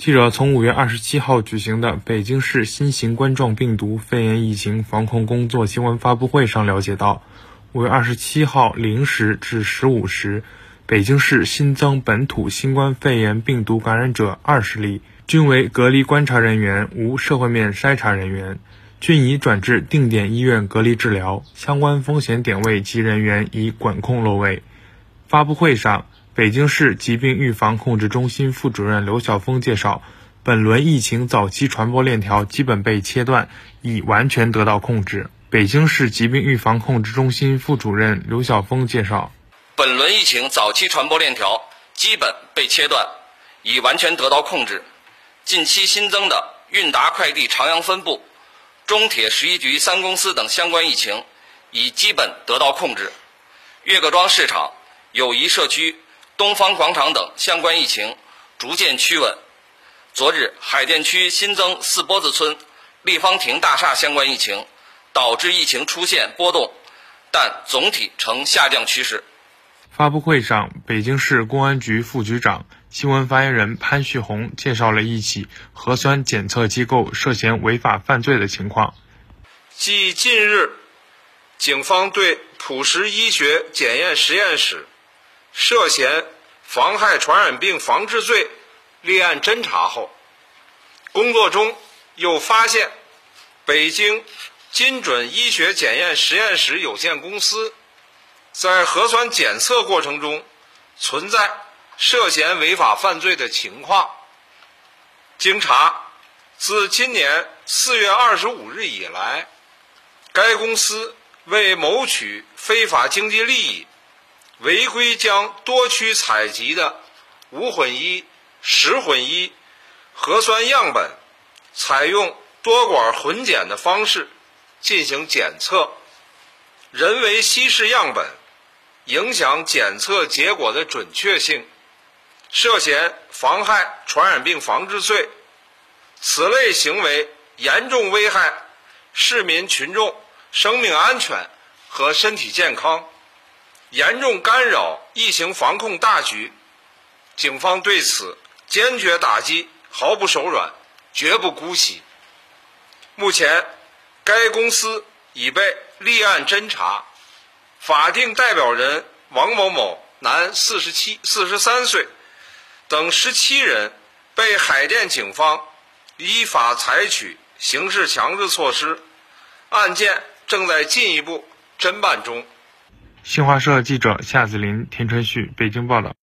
记者从五月二十七号举行的北京市新型冠状病毒肺炎疫情防控工作新闻发布会上了解到，五月二十七号零时至十五时，北京市新增本土新冠肺炎病毒感染者二十例，均为隔离观察人员，无社会面筛查人员，均已转至定点医院隔离治疗，相关风险点位及人员已管控落位。发布会上。北京市疾病预防控制中心副主任刘晓峰介绍，本轮疫情早期传播链条基本被切断，已完全得到控制。北京市疾病预防控制中心副主任刘晓峰介绍，本轮疫情早期传播链条基本被切断，已完全得到控制。近期新增的韵达快递长阳分部、中铁十一局三公司等相关疫情已基本得到控制。岳各庄市场、友谊社区。东方广场等相关疫情逐渐趋稳。昨日，海淀区新增四波子村立方亭大厦相关疫情，导致疫情出现波动，但总体呈下降趋势。发布会上，北京市公安局副局长、新闻发言人潘旭红介绍了一起核酸检测机构涉嫌违法犯罪的情况。继近日，警方对普实医学检验实验室。涉嫌妨害传染病防治罪立案侦查后，工作中又发现北京金准医学检验实验室有限公司在核酸检测过程中存在涉嫌违法犯罪的情况。经查，自今年四月二十五日以来，该公司为谋取非法经济利益。违规将多区采集的无混一、十混一核酸样本，采用多管混检的方式进行检测，人为稀释样本，影响检测结果的准确性，涉嫌妨害传染病防治罪。此类行为严重危害市民群众生命安全和身体健康。严重干扰疫情防控大局，警方对此坚决打击，毫不手软，绝不姑息。目前，该公司已被立案侦查，法定代表人王某某（男，四十七、四十三岁）等十七人被海淀警方依法采取刑事强制措施，案件正在进一步侦办中。新华社记者夏子林、田春旭北京报道。